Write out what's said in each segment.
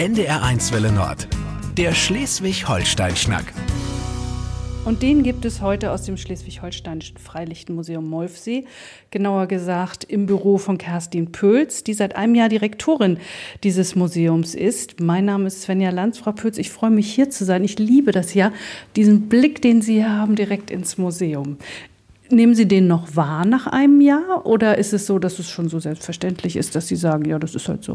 NDR1 Welle Nord. Der Schleswig-Holstein-Schnack. Und den gibt es heute aus dem Schleswig-Holsteinischen Freilichtenmuseum Molfsee, genauer gesagt im Büro von Kerstin Pöls, die seit einem Jahr Direktorin dieses Museums ist. Mein Name ist Svenja Lanz. Frau Pöls, ich freue mich hier zu sein. Ich liebe das ja, diesen Blick, den Sie hier haben, direkt ins Museum. Nehmen Sie den noch wahr nach einem Jahr oder ist es so, dass es schon so selbstverständlich ist, dass Sie sagen, ja, das ist halt so?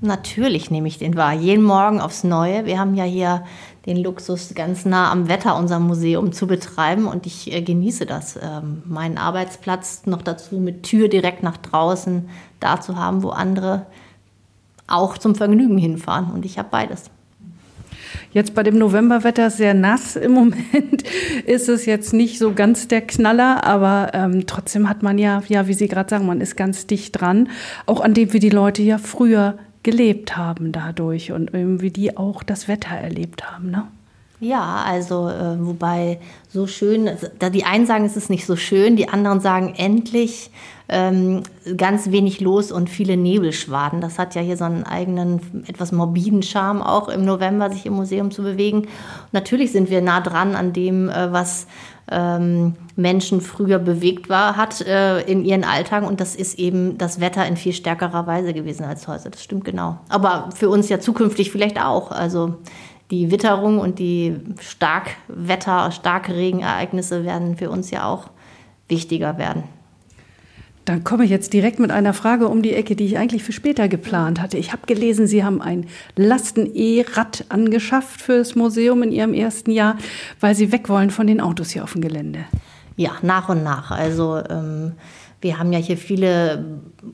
Natürlich nehme ich den wahr, jeden Morgen aufs Neue. Wir haben ja hier den Luxus, ganz nah am Wetter unser Museum zu betreiben und ich äh, genieße das, ähm, meinen Arbeitsplatz noch dazu mit Tür direkt nach draußen da zu haben, wo andere auch zum Vergnügen hinfahren und ich habe beides. Jetzt bei dem Novemberwetter sehr nass im Moment ist es jetzt nicht so ganz der Knaller, aber ähm, trotzdem hat man ja, ja, wie Sie gerade sagen, man ist ganz dicht dran, auch an dem, wie die Leute ja früher gelebt haben dadurch und irgendwie die auch das Wetter erlebt haben, ne? Ja, also äh, wobei so schön, da die einen sagen, es ist nicht so schön, die anderen sagen endlich ähm, ganz wenig los und viele Nebelschwaden. Das hat ja hier so einen eigenen, etwas morbiden Charme auch im November, sich im Museum zu bewegen. Natürlich sind wir nah dran an dem, äh, was ähm, Menschen früher bewegt war, hat äh, in ihren Alltag und das ist eben das Wetter in viel stärkerer Weise gewesen als heute. Das stimmt genau. Aber für uns ja zukünftig vielleicht auch. Also die Witterung und die Starkwetter, Starkregenereignisse werden für uns ja auch wichtiger werden. Dann komme ich jetzt direkt mit einer Frage um die Ecke, die ich eigentlich für später geplant hatte. Ich habe gelesen, Sie haben ein Lasten-E-Rad angeschafft für das Museum in Ihrem ersten Jahr, weil Sie weg wollen von den Autos hier auf dem Gelände. Ja, nach und nach. Also ähm, wir haben ja hier viele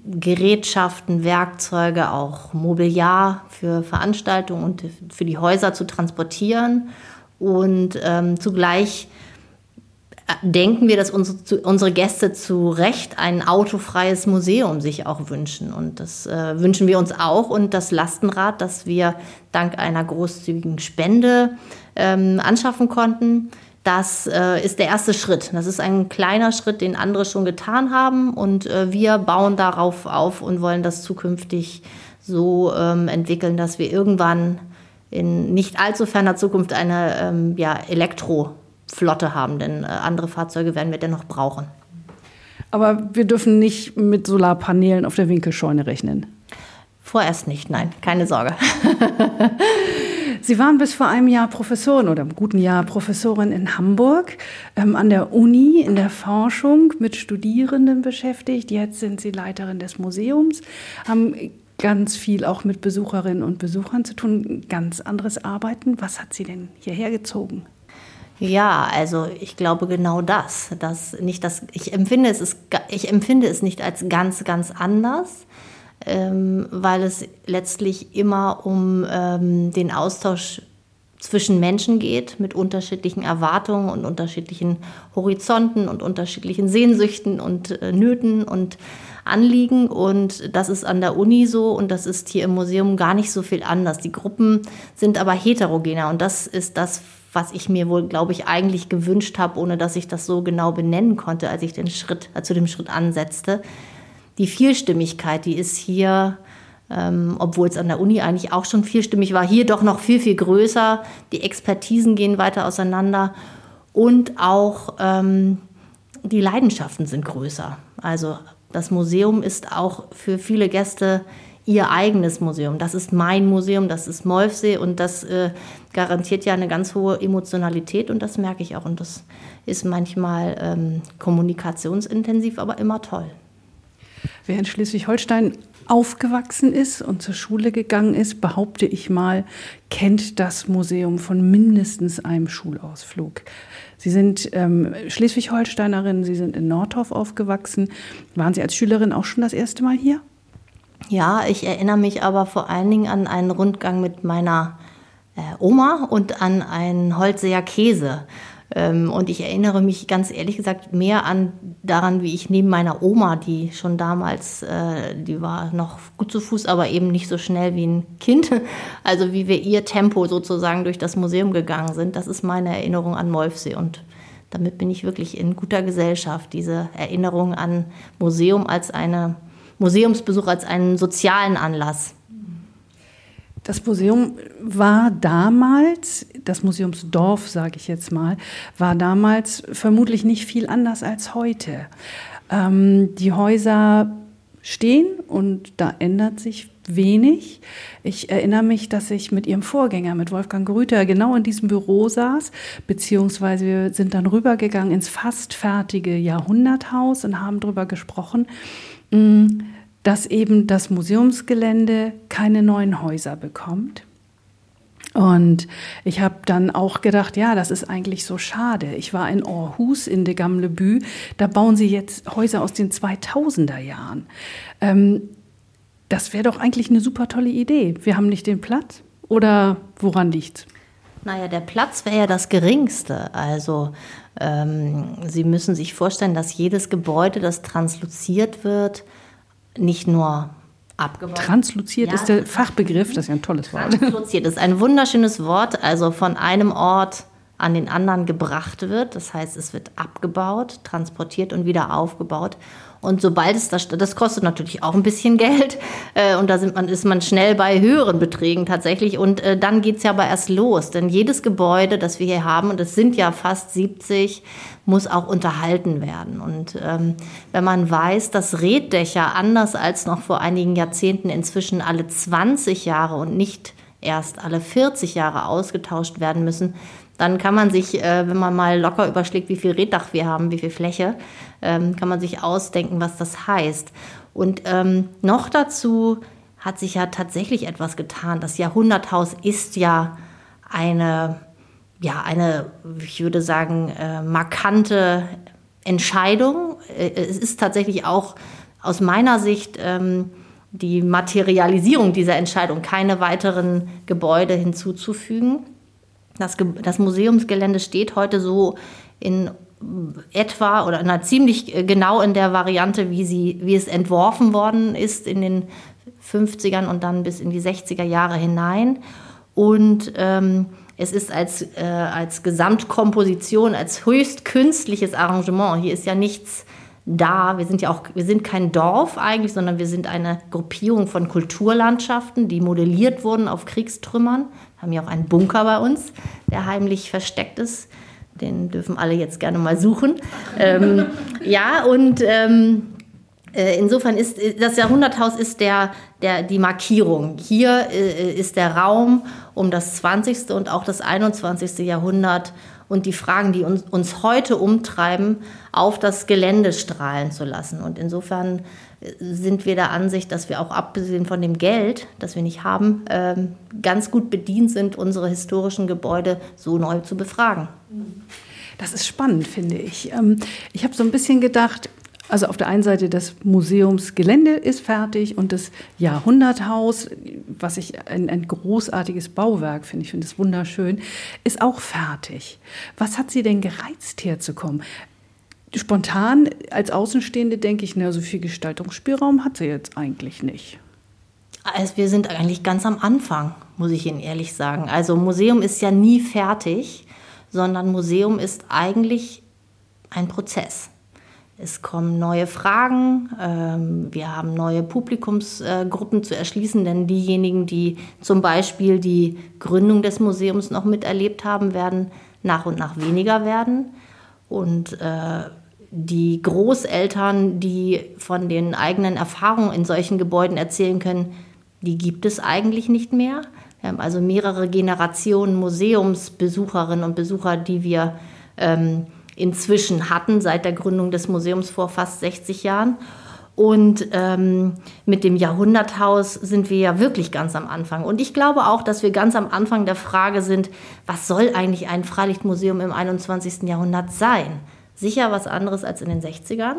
Gerätschaften, Werkzeuge, auch Mobiliar für Veranstaltungen und für die Häuser zu transportieren. Und ähm, zugleich denken wir, dass unsere, unsere Gäste zu Recht ein autofreies Museum sich auch wünschen. Und das äh, wünschen wir uns auch. Und das Lastenrad, das wir dank einer großzügigen Spende ähm, anschaffen konnten, das äh, ist der erste Schritt. Das ist ein kleiner Schritt, den andere schon getan haben. Und äh, wir bauen darauf auf und wollen das zukünftig so ähm, entwickeln, dass wir irgendwann in nicht allzu ferner Zukunft eine ähm, ja, Elektro- Flotte haben, denn äh, andere Fahrzeuge werden wir dennoch brauchen. Aber wir dürfen nicht mit Solarpanelen auf der Winkelscheune rechnen. Vorerst nicht, nein, keine Sorge. Sie waren bis vor einem Jahr Professorin oder im guten Jahr Professorin in Hamburg ähm, an der Uni in der Forschung mit Studierenden beschäftigt. Jetzt sind Sie Leiterin des Museums, haben ganz viel auch mit Besucherinnen und Besuchern zu tun, ganz anderes Arbeiten. Was hat Sie denn hierher gezogen? Ja, also ich glaube genau das, dass nicht das, ich empfinde es, ist, ich empfinde es nicht als ganz, ganz anders, ähm, weil es letztlich immer um ähm, den Austausch zwischen Menschen geht mit unterschiedlichen Erwartungen und unterschiedlichen Horizonten und unterschiedlichen Sehnsüchten und äh, Nöten und Anliegen. Und das ist an der Uni so und das ist hier im Museum gar nicht so viel anders. Die Gruppen sind aber heterogener und das ist das, was ich mir wohl, glaube ich, eigentlich gewünscht habe, ohne dass ich das so genau benennen konnte, als ich den Schritt äh, zu dem Schritt ansetzte. Die Vielstimmigkeit, die ist hier, ähm, obwohl es an der Uni eigentlich auch schon vielstimmig war, hier doch noch viel, viel größer. Die Expertisen gehen weiter auseinander und auch ähm, die Leidenschaften sind größer. Also das Museum ist auch für viele Gäste ihr eigenes Museum. Das ist mein Museum, das ist Molfsee und das äh, garantiert ja eine ganz hohe Emotionalität und das merke ich auch und das ist manchmal ähm, kommunikationsintensiv, aber immer toll. Wer in Schleswig-Holstein aufgewachsen ist und zur Schule gegangen ist, behaupte ich mal, kennt das Museum von mindestens einem Schulausflug. Sie sind ähm, Schleswig-Holsteinerin, Sie sind in Nordhof aufgewachsen. Waren Sie als Schülerin auch schon das erste Mal hier? Ja, ich erinnere mich aber vor allen Dingen an einen Rundgang mit meiner äh, Oma und an einen Holzeer Käse. Ähm, und ich erinnere mich ganz ehrlich gesagt mehr an daran, wie ich neben meiner Oma, die schon damals, äh, die war noch gut zu Fuß, aber eben nicht so schnell wie ein Kind, also wie wir ihr Tempo sozusagen durch das Museum gegangen sind. Das ist meine Erinnerung an Molfsee und damit bin ich wirklich in guter Gesellschaft. Diese Erinnerung an Museum als eine Museumsbesuch als einen sozialen Anlass. Das Museum war damals, das Museumsdorf, sage ich jetzt mal, war damals vermutlich nicht viel anders als heute. Ähm, die Häuser stehen und da ändert sich wenig. Ich erinnere mich, dass ich mit ihrem Vorgänger, mit Wolfgang Grüter, genau in diesem Büro saß, beziehungsweise wir sind dann rübergegangen ins fast fertige Jahrhunderthaus und haben darüber gesprochen, mm, dass eben das Museumsgelände keine neuen Häuser bekommt. Und ich habe dann auch gedacht, ja, das ist eigentlich so schade. Ich war in Aarhus in de Gamlebü, da bauen sie jetzt Häuser aus den 2000er Jahren. Ähm, das wäre doch eigentlich eine super tolle Idee. Wir haben nicht den Platz oder woran liegt's? Naja, der Platz wäre ja das geringste. Also ähm, Sie müssen sich vorstellen, dass jedes Gebäude, das transluziert wird, nicht nur abgebaut. Transluziert ja, ist der Fachbegriff, das ist ja ein tolles Wort. Transluziert ist ein wunderschönes Wort, also von einem Ort an den anderen gebracht wird. Das heißt, es wird abgebaut, transportiert und wieder aufgebaut. Und sobald es das, das kostet natürlich auch ein bisschen Geld äh, und da sind man, ist man schnell bei höheren Beträgen tatsächlich. Und äh, dann geht's ja aber erst los, denn jedes Gebäude, das wir hier haben, und es sind ja fast 70, muss auch unterhalten werden. Und ähm, wenn man weiß, dass Reddächer anders als noch vor einigen Jahrzehnten inzwischen alle 20 Jahre und nicht erst alle 40 Jahre ausgetauscht werden müssen, dann kann man sich, äh, wenn man mal locker überschlägt, wie viel Reddach wir haben, wie viel Fläche, ähm, kann man sich ausdenken, was das heißt. Und ähm, noch dazu hat sich ja tatsächlich etwas getan. Das Jahrhunderthaus ist ja eine, ja, eine, ich würde sagen, äh, markante Entscheidung. Äh, es ist tatsächlich auch aus meiner Sicht ähm, die Materialisierung dieser Entscheidung, keine weiteren Gebäude hinzuzufügen. Das, das Museumsgelände steht heute so in etwa oder na, ziemlich äh, genau in der Variante, wie, sie, wie es entworfen worden ist in den 50ern und dann bis in die 60er Jahre hinein. Und ähm, es ist als, äh, als Gesamtkomposition, als höchst künstliches Arrangement. Hier ist ja nichts da. Wir sind ja auch, wir sind kein Dorf eigentlich, sondern wir sind eine Gruppierung von Kulturlandschaften, die modelliert wurden auf Kriegstrümmern. Haben ja auch einen Bunker bei uns, der heimlich versteckt ist. Den dürfen alle jetzt gerne mal suchen. ähm, ja, und ähm, äh, insofern ist das Jahrhunderthaus ist der, der, die Markierung. Hier äh, ist der Raum, um das 20. und auch das 21. Jahrhundert und die Fragen, die uns, uns heute umtreiben, auf das Gelände strahlen zu lassen. Und insofern äh, sind wir der Ansicht, dass wir auch abgesehen von dem Geld, das wir nicht haben, ähm, ganz gut bedient sind, unsere historischen Gebäude so neu zu befragen. Das ist spannend, finde ich. Ähm, ich habe so ein bisschen gedacht, also auf der einen Seite das Museumsgelände ist fertig und das Jahrhunderthaus, was ich ein, ein großartiges Bauwerk finde, ich finde es wunderschön, ist auch fertig. Was hat Sie denn gereizt herzukommen? Spontan als Außenstehende denke ich, na, so viel Gestaltungsspielraum hat sie jetzt eigentlich nicht. Also wir sind eigentlich ganz am Anfang, muss ich Ihnen ehrlich sagen. Also Museum ist ja nie fertig, sondern Museum ist eigentlich ein Prozess. Es kommen neue Fragen, ähm, wir haben neue Publikumsgruppen zu erschließen, denn diejenigen, die zum Beispiel die Gründung des Museums noch miterlebt haben, werden nach und nach weniger werden. Und äh, die Großeltern, die von den eigenen Erfahrungen in solchen Gebäuden erzählen können, die gibt es eigentlich nicht mehr. Wir haben also mehrere Generationen Museumsbesucherinnen und Besucher, die wir ähm, inzwischen hatten seit der Gründung des Museums vor fast 60 Jahren. Und ähm, mit dem Jahrhunderthaus sind wir ja wirklich ganz am Anfang. Und ich glaube auch, dass wir ganz am Anfang der Frage sind, was soll eigentlich ein Freilichtmuseum im 21. Jahrhundert sein? Sicher was anderes als in den 60ern.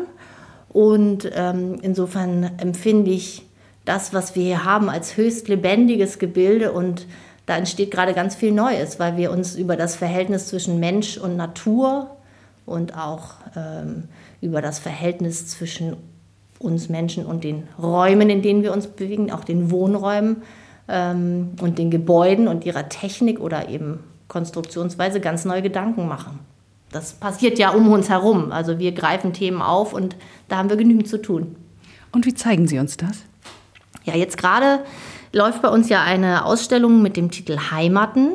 Und ähm, insofern empfinde ich das, was wir hier haben, als höchst lebendiges Gebilde und da entsteht gerade ganz viel Neues, weil wir uns über das Verhältnis zwischen Mensch und Natur und auch ähm, über das Verhältnis zwischen uns Menschen und den Räumen, in denen wir uns bewegen, auch den Wohnräumen ähm, und den Gebäuden und ihrer Technik oder eben Konstruktionsweise ganz neue Gedanken machen. Das passiert ja um uns herum. Also wir greifen Themen auf und da haben wir genügend zu tun. Und wie zeigen Sie uns das? Ja, jetzt gerade läuft bei uns ja eine Ausstellung mit dem Titel Heimaten.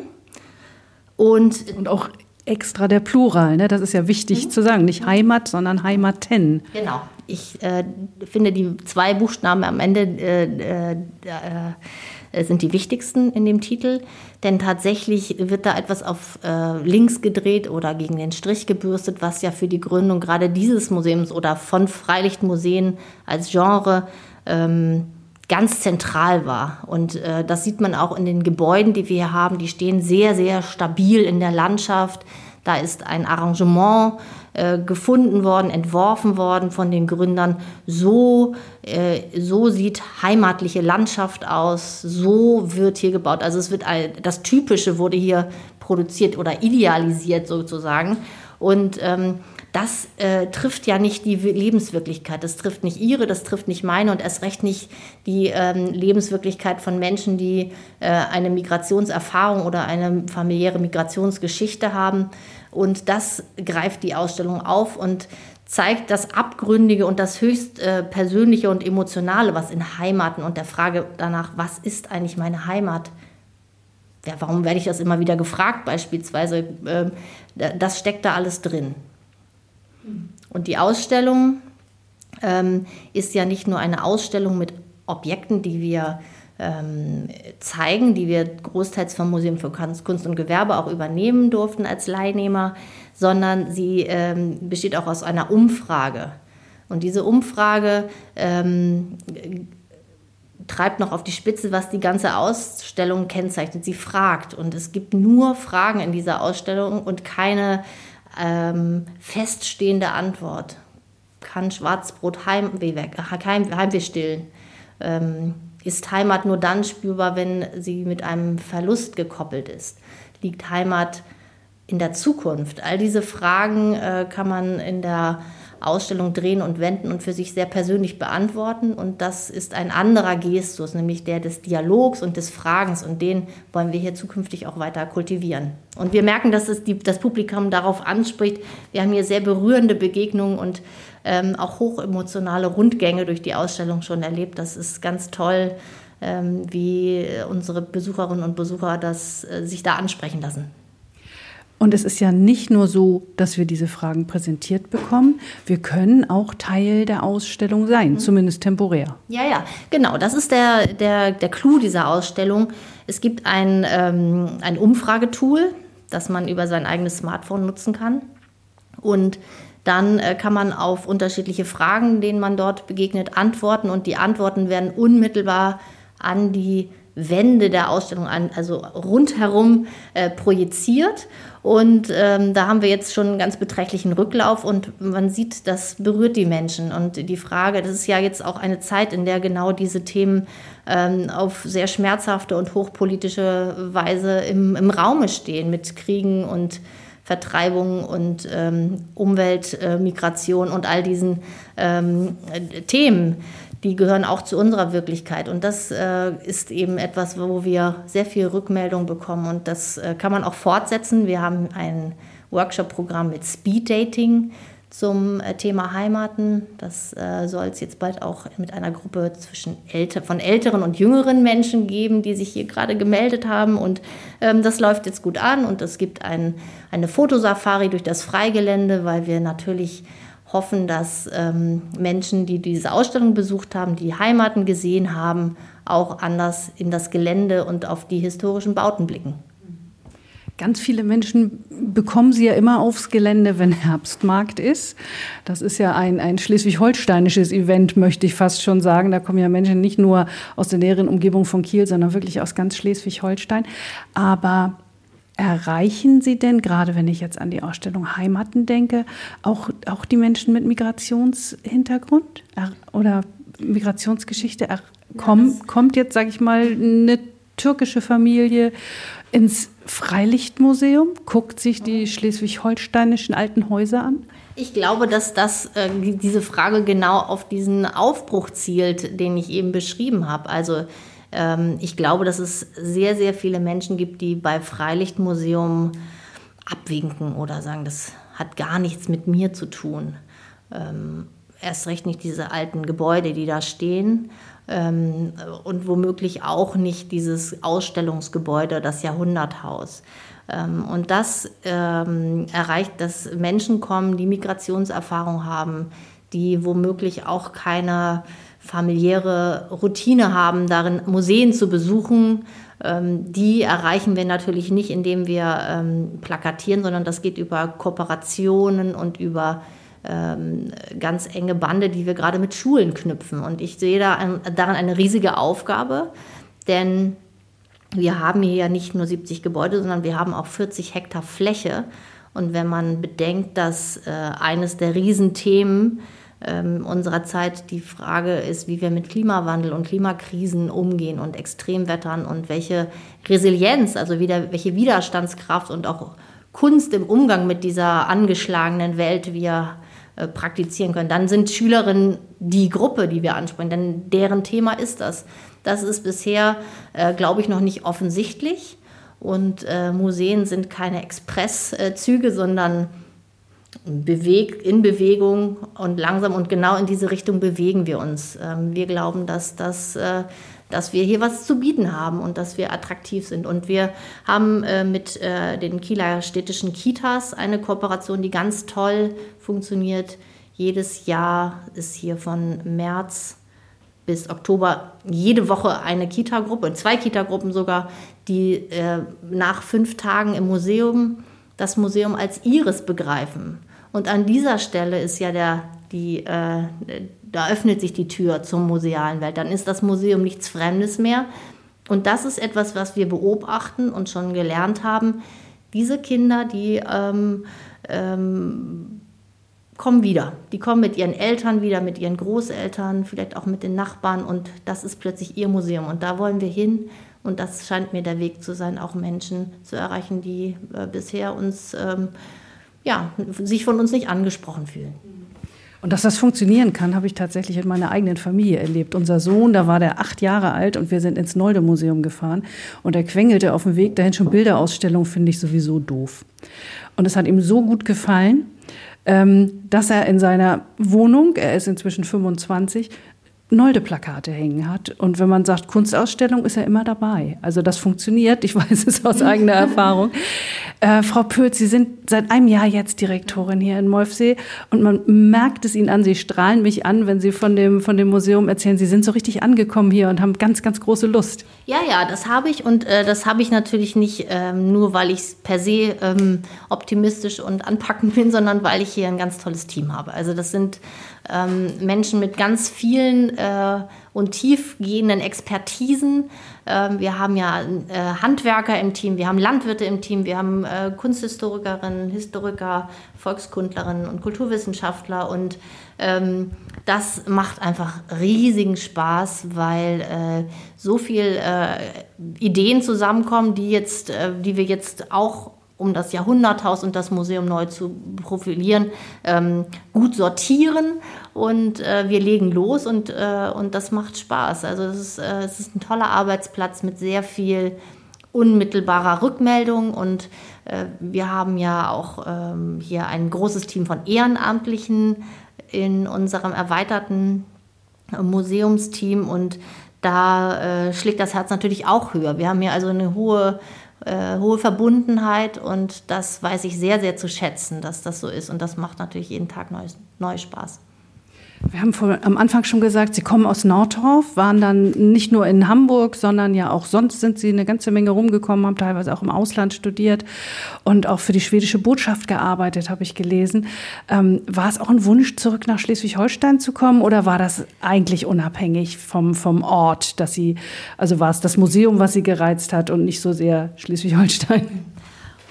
Und, und auch extra der Plural, ne? das ist ja wichtig mhm. zu sagen. Nicht Heimat, sondern Heimaten. Genau. Ich äh, finde, die zwei Buchstaben am Ende äh, äh, äh, sind die wichtigsten in dem Titel, denn tatsächlich wird da etwas auf äh, links gedreht oder gegen den Strich gebürstet, was ja für die Gründung gerade dieses Museums oder von Freilichtmuseen als Genre ähm, ganz zentral war. Und äh, das sieht man auch in den Gebäuden, die wir hier haben. Die stehen sehr, sehr stabil in der Landschaft. Da ist ein Arrangement äh, gefunden worden, entworfen worden von den Gründern. So, äh, so sieht heimatliche Landschaft aus. So wird hier gebaut. Also es wird das Typische wurde hier produziert oder idealisiert sozusagen. Und ähm, das äh, trifft ja nicht die Lebenswirklichkeit. Das trifft nicht ihre, das trifft nicht meine und erst recht nicht die ähm, Lebenswirklichkeit von Menschen, die äh, eine Migrationserfahrung oder eine familiäre Migrationsgeschichte haben. Und das greift die Ausstellung auf und zeigt das Abgründige und das höchst äh, Persönliche und Emotionale, was in Heimaten und der Frage danach, was ist eigentlich meine Heimat? Ja, warum werde ich das immer wieder gefragt beispielsweise? Äh, das steckt da alles drin. Und die Ausstellung ähm, ist ja nicht nur eine Ausstellung mit Objekten, die wir ähm, zeigen, die wir großteils vom Museum für Kunst und Gewerbe auch übernehmen durften als Leihnehmer, sondern sie ähm, besteht auch aus einer Umfrage. Und diese Umfrage ähm, treibt noch auf die Spitze, was die ganze Ausstellung kennzeichnet. Sie fragt und es gibt nur Fragen in dieser Ausstellung und keine ähm, feststehende Antwort. Kann Schwarzbrot Heimweh, weg, Heim, Heimweh stillen? Ähm, ist Heimat nur dann spürbar, wenn sie mit einem Verlust gekoppelt ist? Liegt Heimat in der Zukunft? All diese Fragen äh, kann man in der Ausstellung drehen und wenden und für sich sehr persönlich beantworten. Und das ist ein anderer Gestus, nämlich der des Dialogs und des Fragens. Und den wollen wir hier zukünftig auch weiter kultivieren. Und wir merken, dass es die, das Publikum darauf anspricht. Wir haben hier sehr berührende Begegnungen und ähm, auch hochemotionale Rundgänge durch die Ausstellung schon erlebt. Das ist ganz toll, ähm, wie unsere Besucherinnen und Besucher das äh, sich da ansprechen lassen. Und es ist ja nicht nur so, dass wir diese Fragen präsentiert bekommen, wir können auch Teil der Ausstellung sein, mhm. zumindest temporär. Ja, ja, genau. Das ist der, der, der Clou dieser Ausstellung. Es gibt ein, ähm, ein Umfragetool, das man über sein eigenes Smartphone nutzen kann. Und dann äh, kann man auf unterschiedliche Fragen, denen man dort begegnet, antworten. Und die Antworten werden unmittelbar an die Wände der Ausstellung an, also rundherum äh, projiziert. Und ähm, da haben wir jetzt schon einen ganz beträchtlichen Rücklauf und man sieht, das berührt die Menschen. Und die Frage, das ist ja jetzt auch eine Zeit, in der genau diese Themen ähm, auf sehr schmerzhafte und hochpolitische Weise im, im Raume stehen mit Kriegen und Vertreibung und ähm, Umweltmigration äh, und all diesen ähm, Themen die gehören auch zu unserer Wirklichkeit. Und das äh, ist eben etwas, wo wir sehr viel Rückmeldung bekommen. Und das äh, kann man auch fortsetzen. Wir haben ein Workshop-Programm mit Speed Dating zum äh, Thema Heimaten. Das äh, soll es jetzt bald auch mit einer Gruppe zwischen älter, von älteren und jüngeren Menschen geben, die sich hier gerade gemeldet haben. Und ähm, das läuft jetzt gut an. Und es gibt ein, eine Fotosafari durch das Freigelände, weil wir natürlich hoffen, dass ähm, Menschen, die diese Ausstellung besucht haben, die Heimaten gesehen haben, auch anders in das Gelände und auf die historischen Bauten blicken. Ganz viele Menschen bekommen sie ja immer aufs Gelände, wenn Herbstmarkt ist. Das ist ja ein, ein schleswig-holsteinisches Event, möchte ich fast schon sagen. Da kommen ja Menschen nicht nur aus der näheren Umgebung von Kiel, sondern wirklich aus ganz Schleswig-Holstein. Aber Erreichen Sie denn, gerade wenn ich jetzt an die Ausstellung Heimaten denke, auch, auch die Menschen mit Migrationshintergrund oder Migrationsgeschichte? Komm, kommt jetzt, sage ich mal, eine türkische Familie ins Freilichtmuseum, guckt sich die schleswig-holsteinischen alten Häuser an? Ich glaube, dass das, äh, diese Frage genau auf diesen Aufbruch zielt, den ich eben beschrieben habe. Also ich glaube, dass es sehr, sehr viele Menschen gibt, die bei Freilichtmuseum abwinken oder sagen, das hat gar nichts mit mir zu tun. Ähm, erst recht nicht diese alten Gebäude, die da stehen. ähm, und womöglich auch nicht dieses Ausstellungsgebäude, das Jahrhunderthaus. Ähm, und das ähm, erreicht, dass Menschen kommen, die Migrationserfahrung haben, die womöglich auch keine familiäre Routine haben, darin Museen zu besuchen. Ähm, die erreichen wir natürlich nicht, indem wir ähm, plakatieren, sondern das geht über Kooperationen und über ähm, ganz enge Bande, die wir gerade mit Schulen knüpfen. Und ich sehe da ein, darin eine riesige Aufgabe, denn wir haben hier ja nicht nur 70 Gebäude, sondern wir haben auch 40 Hektar Fläche. Und wenn man bedenkt, dass äh, eines der Riesenthemen ähm, unserer Zeit die Frage ist, wie wir mit Klimawandel und Klimakrisen umgehen und Extremwettern und welche Resilienz, also wieder, welche Widerstandskraft und auch Kunst im Umgang mit dieser angeschlagenen Welt wir äh, praktizieren können. Dann sind Schülerinnen die Gruppe, die wir ansprechen, denn deren Thema ist das. Das ist bisher, äh, glaube ich, noch nicht offensichtlich. Und äh, Museen sind keine Expresszüge, sondern bewegt, in Bewegung und langsam und genau in diese Richtung bewegen wir uns. Ähm, wir glauben, dass das äh, dass wir hier was zu bieten haben und dass wir attraktiv sind. Und wir haben äh, mit äh, den Kieler städtischen Kitas eine Kooperation, die ganz toll funktioniert. Jedes Jahr ist hier von März bis Oktober jede Woche eine Kita-Gruppe, zwei Kita-Gruppen sogar, die äh, nach fünf Tagen im Museum das Museum als ihres begreifen. Und an dieser Stelle ist ja der, die, äh, da öffnet sich die Tür zur musealen Welt. Dann ist das Museum nichts Fremdes mehr. Und das ist etwas, was wir beobachten und schon gelernt haben. Diese Kinder, die ähm, ähm, kommen wieder. Die kommen mit ihren Eltern wieder, mit ihren Großeltern, vielleicht auch mit den Nachbarn. Und das ist plötzlich ihr Museum. Und da wollen wir hin. Und das scheint mir der Weg zu sein, auch Menschen zu erreichen, die äh, bisher uns, ähm, ja, sich von uns nicht angesprochen fühlen. Und dass das funktionieren kann, habe ich tatsächlich in meiner eigenen Familie erlebt. Unser Sohn, da war der acht Jahre alt und wir sind ins Nolde-Museum gefahren und er quengelte auf dem Weg dahin schon Bilderausstellung, finde ich sowieso doof. Und es hat ihm so gut gefallen, ähm, dass er in seiner Wohnung, er ist inzwischen 25, Nolde-Plakate hängen hat. Und wenn man sagt Kunstausstellung, ist er immer dabei. Also das funktioniert, ich weiß es aus eigener Erfahrung. Äh, Frau Pötz, Sie sind seit einem Jahr jetzt Direktorin hier in Molfsee und man merkt es Ihnen an, Sie strahlen mich an, wenn Sie von dem, von dem Museum erzählen, Sie sind so richtig angekommen hier und haben ganz, ganz große Lust. Ja, ja, das habe ich und äh, das habe ich natürlich nicht ähm, nur, weil ich per se ähm, optimistisch und anpackend bin, sondern weil ich hier ein ganz tolles Team habe. Also das sind ähm, Menschen mit ganz vielen äh, und tiefgehenden Expertisen. Ähm, wir haben ja äh, Handwerker im Team, wir haben Landwirte im Team, wir haben äh, Kunsthistorikerinnen, Historiker, Volkskundlerinnen und Kulturwissenschaftler und ähm, das macht einfach riesigen Spaß, weil äh, so viel äh, Ideen zusammenkommen, die jetzt, äh, die wir jetzt auch um das Jahrhunderthaus und das Museum neu zu profilieren, ähm, gut sortieren und äh, wir legen los und, äh, und das macht Spaß. Also es ist, äh, es ist ein toller Arbeitsplatz mit sehr viel unmittelbarer Rückmeldung und äh, wir haben ja auch ähm, hier ein großes Team von Ehrenamtlichen in unserem erweiterten Museumsteam und da äh, schlägt das Herz natürlich auch höher. Wir haben hier also eine hohe äh, hohe Verbundenheit und das weiß ich sehr, sehr zu schätzen, dass das so ist und das macht natürlich jeden Tag neu, neu Spaß. Wir haben vor, am Anfang schon gesagt, Sie kommen aus Nordorf, waren dann nicht nur in Hamburg, sondern ja auch sonst sind Sie eine ganze Menge rumgekommen, haben teilweise auch im Ausland studiert und auch für die schwedische Botschaft gearbeitet, habe ich gelesen. Ähm, war es auch ein Wunsch, zurück nach Schleswig-Holstein zu kommen oder war das eigentlich unabhängig vom, vom Ort, dass Sie, also war es das Museum, was Sie gereizt hat und nicht so sehr Schleswig-Holstein?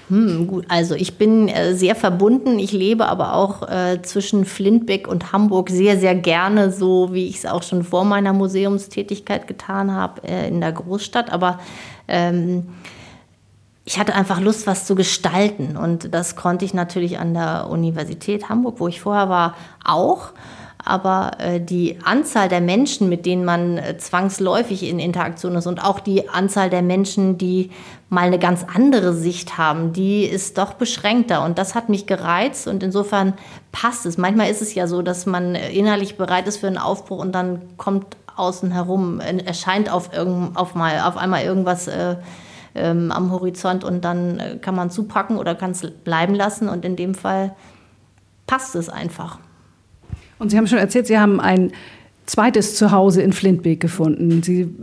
Hm, gut, also ich bin äh, sehr verbunden. Ich lebe aber auch äh, zwischen Flintbeck und Hamburg sehr, sehr gerne, so wie ich es auch schon vor meiner Museumstätigkeit getan habe äh, in der Großstadt. Aber ähm, ich hatte einfach Lust, was zu gestalten. Und das konnte ich natürlich an der Universität Hamburg, wo ich vorher war, auch aber äh, die Anzahl der Menschen, mit denen man äh, zwangsläufig in Interaktion ist und auch die Anzahl der Menschen, die mal eine ganz andere Sicht haben, die ist doch beschränkter und das hat mich gereizt und insofern passt es. Manchmal ist es ja so, dass man innerlich bereit ist für einen Aufbruch und dann kommt außen herum. Erscheint auf, irgend, auf, mal, auf einmal irgendwas äh, ähm, am Horizont und dann äh, kann man zupacken oder kann es bleiben lassen. Und in dem Fall passt es einfach. Und Sie haben schon erzählt, Sie haben ein zweites Zuhause in Flintbeek gefunden. Sie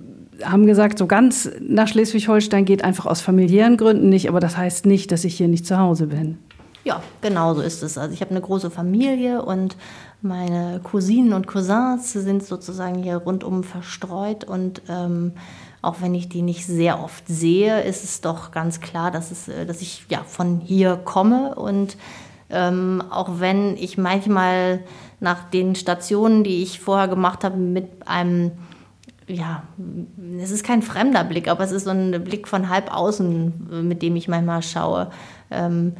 haben gesagt, so ganz nach Schleswig-Holstein geht einfach aus familiären Gründen nicht, aber das heißt nicht, dass ich hier nicht zu Hause bin. Ja, genau so ist es. Also ich habe eine große Familie und meine Cousinen und Cousins sind sozusagen hier rundum verstreut und ähm, auch wenn ich die nicht sehr oft sehe, ist es doch ganz klar, dass, es, äh, dass ich ja, von hier komme und ähm, auch wenn ich manchmal nach den Stationen, die ich vorher gemacht habe, mit einem ja, es ist kein fremder Blick, aber es ist so ein Blick von halb außen, mit dem ich manchmal schaue. Ähm,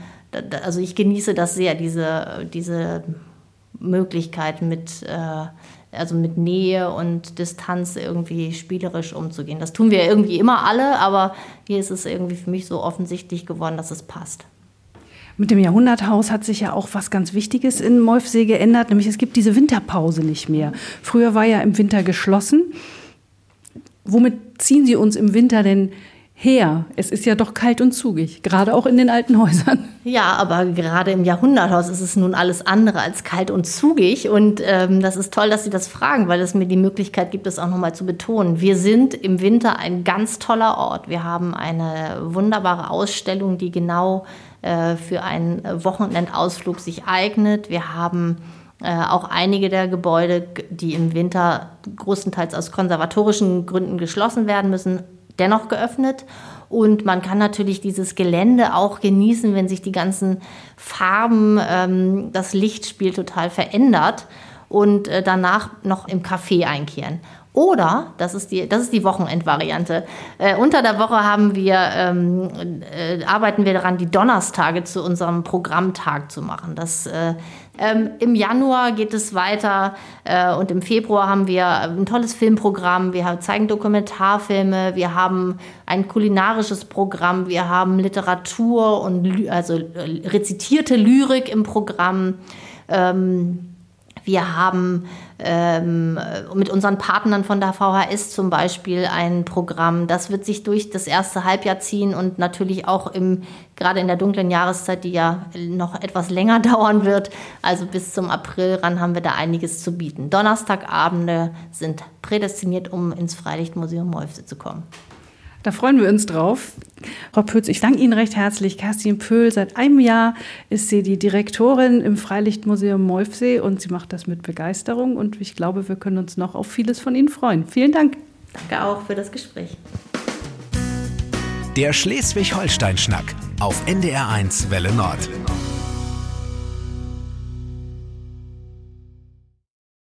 also ich genieße das sehr, diese, diese Möglichkeit mit, äh, also mit Nähe und Distanz irgendwie spielerisch umzugehen. Das tun wir irgendwie immer alle, aber hier ist es irgendwie für mich so offensichtlich geworden, dass es passt. Mit dem Jahrhunderthaus hat sich ja auch was ganz Wichtiges in Molfsee geändert, nämlich es gibt diese Winterpause nicht mehr. Früher war ja im Winter geschlossen. Womit ziehen Sie uns im Winter denn her? Es ist ja doch kalt und zugig, gerade auch in den alten Häusern. Ja, aber gerade im Jahrhunderthaus ist es nun alles andere als kalt und zugig. Und ähm, das ist toll, dass Sie das fragen, weil es mir die Möglichkeit gibt, das auch nochmal zu betonen. Wir sind im Winter ein ganz toller Ort. Wir haben eine wunderbare Ausstellung, die genau äh, für einen Wochenendausflug sich eignet. Wir haben äh, auch einige der Gebäude, die im Winter größtenteils aus konservatorischen Gründen geschlossen werden müssen, dennoch geöffnet. Und man kann natürlich dieses Gelände auch genießen, wenn sich die ganzen Farben, ähm, das Lichtspiel total verändert und äh, danach noch im Café einkehren. Oder, das ist die, das ist die Wochenendvariante, äh, unter der Woche haben wir, ähm, äh, arbeiten wir daran, die Donnerstage zu unserem Programmtag zu machen. Das, äh, ähm, Im Januar geht es weiter äh, und im Februar haben wir ein tolles Filmprogramm. Wir zeigen Dokumentarfilme, wir haben ein kulinarisches Programm, wir haben Literatur und also äh, rezitierte Lyrik im Programm. Ähm, wir haben ähm, mit unseren Partnern von der VHS zum Beispiel ein Programm. Das wird sich durch das erste Halbjahr ziehen und natürlich auch im, gerade in der dunklen Jahreszeit, die ja noch etwas länger dauern wird, also bis zum April ran haben wir da einiges zu bieten. Donnerstagabende sind prädestiniert, um ins Freilichtmuseum Molfse zu kommen. Da freuen wir uns drauf. Frau Pütz, ich danke Ihnen recht herzlich. Kerstin Pöhl, seit einem Jahr ist sie die Direktorin im Freilichtmuseum Molfsee und sie macht das mit Begeisterung und ich glaube, wir können uns noch auf vieles von Ihnen freuen. Vielen Dank. Danke auch für das Gespräch. Der Schleswig-Holstein-Schnack auf NDR1 Welle Nord.